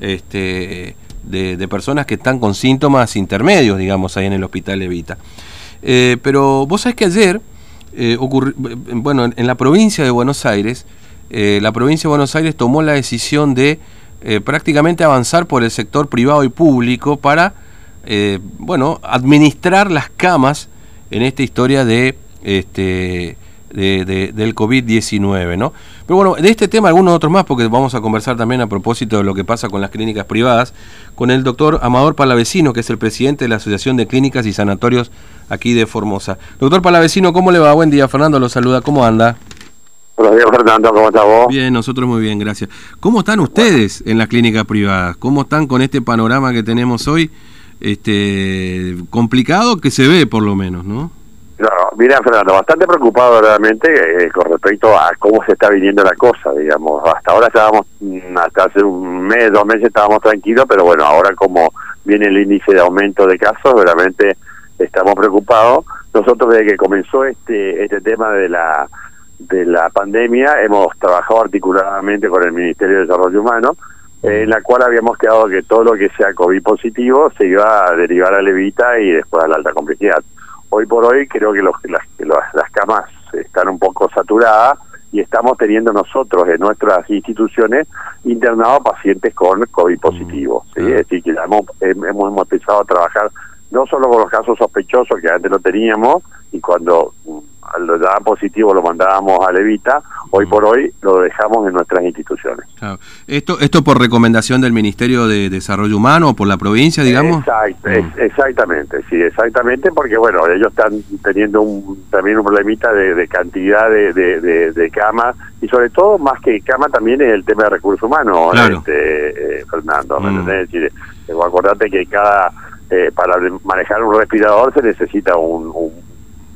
este, de, personas que están con síntomas intermedios, digamos, ahí en el hospital Evita. Eh, pero vos sabés que ayer, eh, bueno, en, la provincia de Buenos Aires, eh, la provincia de Buenos Aires tomó la decisión de prácticamente avanzar por el sector privado y público para, bueno, administrar las camas en esta historia de este, de, del COVID-19, ¿no? Pero bueno, de este tema algunos otros más, porque vamos a conversar también a propósito de lo que pasa con las clínicas privadas, con el doctor Amador Palavecino, que es el presidente de la Asociación de Clínicas y Sanatorios aquí de Formosa. Doctor Palavecino, ¿cómo le va? Buen día, Fernando lo saluda, ¿cómo anda? Buenos días, Fernando, ¿cómo estás vos? Bien, nosotros muy bien, gracias. ¿Cómo están ustedes en las clínicas privadas? ¿Cómo están con este panorama que tenemos hoy? Este complicado que se ve por lo menos, ¿no? Mira, Fernando, bastante preocupado realmente eh, con respecto a cómo se está viniendo la cosa, digamos. Hasta ahora estábamos, mm, hasta hace un mes, dos meses estábamos tranquilos, pero bueno, ahora como viene el índice de aumento de casos, realmente estamos preocupados. Nosotros desde que comenzó este este tema de la de la pandemia hemos trabajado articuladamente con el Ministerio de Desarrollo Humano, en la cual habíamos quedado que todo lo que sea COVID positivo se iba a derivar a Levita y después a la alta complejidad hoy por hoy creo que, los, las, las camas están un poco saturadas y estamos teniendo nosotros en nuestras instituciones internados pacientes con COVID positivo. ¿sí? Es decir, que hemos, hemos empezado a trabajar no solo con los casos sospechosos que antes lo teníamos y cuando lo daban positivo lo mandábamos a Levita, hoy por hoy lo dejamos en nuestras instituciones. Esto esto por recomendación del Ministerio de Desarrollo Humano o por la provincia, digamos. Mm. exactamente, sí, exactamente, porque bueno, ellos están teniendo un, también un problemita de, cantidad de, de, camas y sobre todo, más que cama, también es el tema de recursos humanos, este, eh, Fernando. Mm. Es decir, eh, acordate que cada eh, para manejar un respirador se necesita un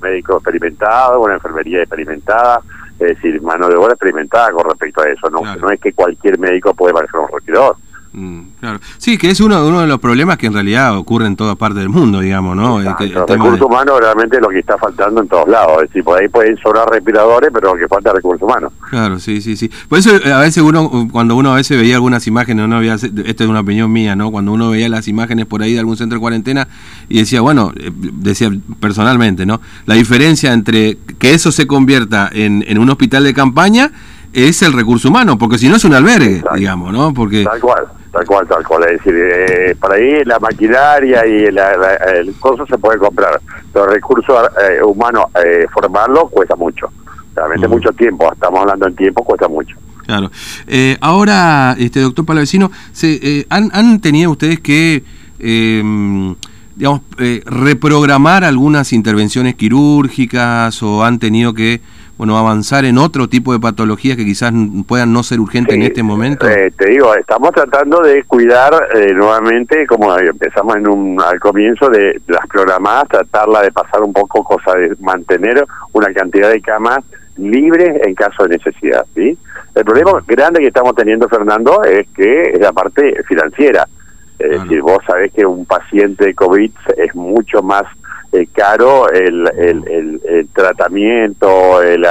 médico experimentado, una enfermería experimentada, es decir, mano de obra experimentada con respecto a eso. No, no es que cualquier médico puede manejar un respirador. Mm, claro. Sí, que es uno, uno de los problemas que en realidad ocurre en toda parte del mundo, digamos, ¿no? el, recurso humano realmente es lo que está faltando en todos lados. Es decir, por ahí pueden sobrar respiradores, pero lo que falta es recurso humano. Claro, sí, sí, sí. Por eso a veces uno, cuando uno a veces veía algunas imágenes, no había, esto es una opinión mía, ¿no? Cuando uno veía las imágenes por ahí de algún centro de cuarentena y decía, bueno, eh, decía personalmente, ¿no? La diferencia entre que eso se convierta en, en un hospital de campaña es el recurso humano, porque si no es un albergue, digamos, ¿no? Porque... Tal cual, tal cual, tal cual. Es decir, eh, por ahí la maquinaria y el coso se puede comprar, pero el recurso eh, humano, eh, formarlo, cuesta mucho. Realmente mucho tiempo, estamos hablando en tiempo, cuesta mucho. Claro. Eh, ahora, este doctor Palavecino, se, ¿han, ¿han tenido ustedes que em, digamos, reprogramar algunas intervenciones quirúrgicas o han tenido que bueno, avanzar en otro tipo de patologías que quizás puedan no ser urgentes en este momento? Eh, te digo, estamos tratando de cuidar eh, nuevamente, como empezamos en un, al comienzo, de, las programadas, tratarla de pasar un poco, cosa de mantener una cantidad de camas libres en caso de necesidad. ¿sí? El problema grande que estamos teniendo, Fernando, es que es la parte financiera. Es decir, vos sabés que un paciente de COVID es mucho más eh, caro el, el, el, tratamiento, el,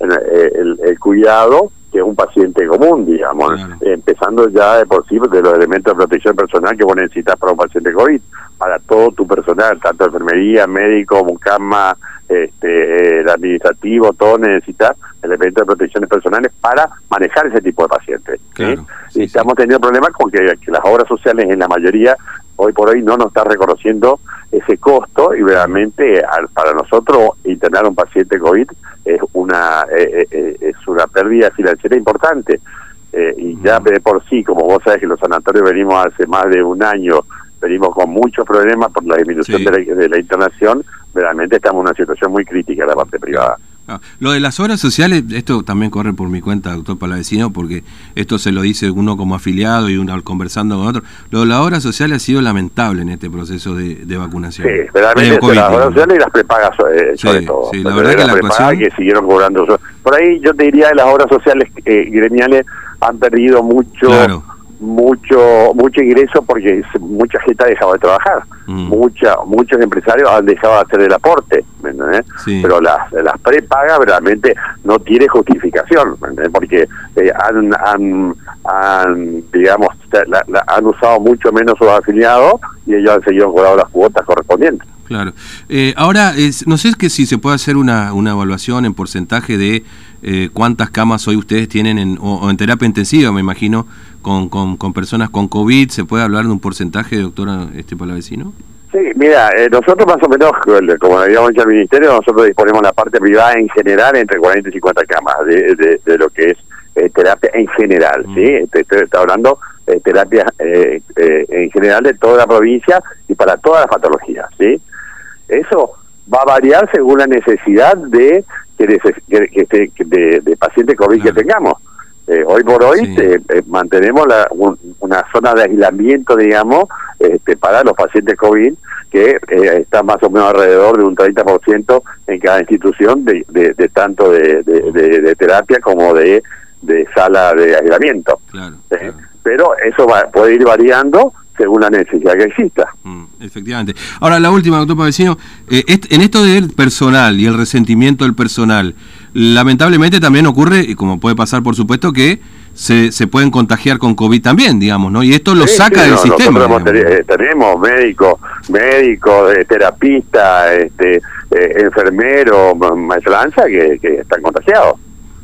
el, cuidado que un paciente común, digamos, empezando ya de por sí de los elementos de protección personal que vos necesitas para un paciente COVID, para todo tu personal, tanto enfermería, médico, mucama, este, el administrativo, todo necesita elementos de protección personales para manejar ese tipo de pacientes. y estamos teniendo problemas con que, las obras sociales en la mayoría hoy por hoy no nos está reconociendo ese costo y realmente para nosotros internar un paciente COVID es una eh, eh, eh, es una pérdida financiera importante. Y ya de por sí como vos sabés que los sanatorios venimos hace más de un año venimos con muchos problemas por la disminución de, la, de la internación realmente estamos en una situación muy crítica en la parte privada Ah, lo de las obras sociales, esto también corre por mi cuenta, doctor Palavecino, porque esto se lo dice uno como afiliado y uno conversando con otro. Lo de las obras sociales ha sido lamentable en este proceso de, vacunación. Sí, realmente las obras sociales y las prepagas eh, sobre todo. Sí, la verdad que la actuación... que siguieron cobrando. Por ahí yo te diría que las obras sociales eh, gremiales han perdido mucho mucho mucho ingreso porque mucha gente ha dejado de trabajar mm. mucha muchos empresarios han dejado de hacer el aporte pero las las prepagas realmente no tiene justificación porque eh, han, han, digamos han usado mucho menos sus afiliados y ellos han seguido cobrando las cuotas correspondientes Claro. Eh, ahora, no sé que si se puede hacer una, una evaluación en porcentaje de eh, cuántas camas hoy ustedes tienen en, o, en terapia intensiva, me imagino, con, con, personas con COVID. ¿Se puede hablar de un porcentaje, doctora este Palavecino? Sí, mira, eh, nosotros más o menos, como habíamos dicho al Ministerio, nosotros disponemos la parte privada en general entre 40 y 50 camas de, de, lo que es terapia en general, ¿sí? Mm. Estoy, hablando de terapia en general de toda la provincia y para todas las patologías, ¿sí? Eso va a variar según la necesidad de de, de, paciente COVID que tengamos. Eh, hoy por hoy eh, mantenemos la, una zona de aislamiento, digamos, este, para los pacientes COVID, que eh, está más o menos alrededor de un 30% en cada institución, de, de, tanto de, de, terapia como de, de sala de aislamiento. Pero eso va, puede ir variando según la necesidad que exista. Mm, efectivamente. Ahora, la última, doctor Pavecino, eh, en esto del personal y el resentimiento del personal, lamentablemente también ocurre, y como puede pasar por supuesto, que se, se pueden contagiar con COVID también, digamos, ¿no? Y esto lo saca del sistema. Eh, tenemos médicos, médicos, eh, terapistas, este, eh, enfermeros, maestranza que, que están contagiados.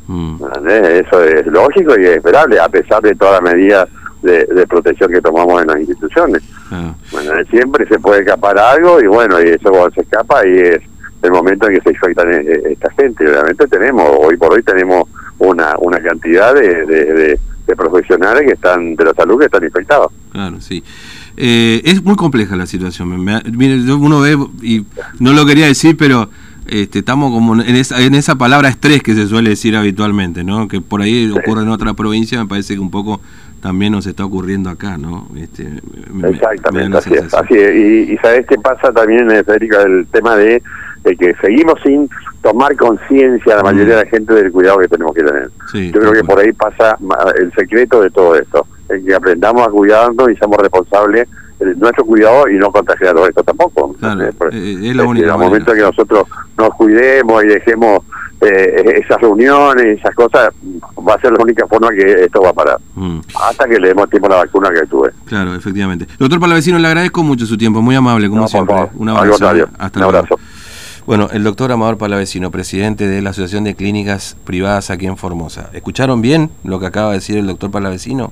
Mm. Eso es lógico y esperable, a pesar de todas las medidas de, protección que tomamos en las instituciones. Ah. Bueno, siempre se puede escapar algo y bueno, y eso cuando se escapa y es el momento en que se infecta esta gente. Obviamente tenemos, hoy por hoy tenemos una, una cantidad de, de, profesionales que están de la salud que están infectados. Claro, sí. Eh, es muy compleja la situación. mire, uno ve, y no lo quería decir, pero este, estamos como en esa, en esa palabra estrés que se suele decir habitualmente, ¿no? Que por ahí ocurre en otra provincia, me parece que un poco también nos está ocurriendo acá, ¿no? Este, Exactamente, así es, así Y, ¿sabes qué pasa también, eh, Federica? El tema de, que seguimos sin tomar conciencia la mayoría de la gente del cuidado que tenemos que tener. Yo creo que por ahí pasa el secreto de todo esto, el que aprendamos a cuidarnos y seamos responsables de nuestro cuidado y no contagiar esto tampoco. Claro, eh, es, la única En el momento que nosotros nos cuidemos y dejemos eh, esas reuniones, esas cosas, va a ser la única forma que esto va a parar. Mm. Hasta que le demos tiempo a la vacuna que tuve. Claro, efectivamente. Doctor Palavecino, le agradezco mucho su tiempo, muy amable, como siempre. Un abrazo. Hasta Un abrazo. Bueno, el doctor Amador Palavecino, presidente de la Asociación de Clínicas Privadas aquí en Formosa. ¿Escucharon bien lo que acaba de decir el doctor Palavecino?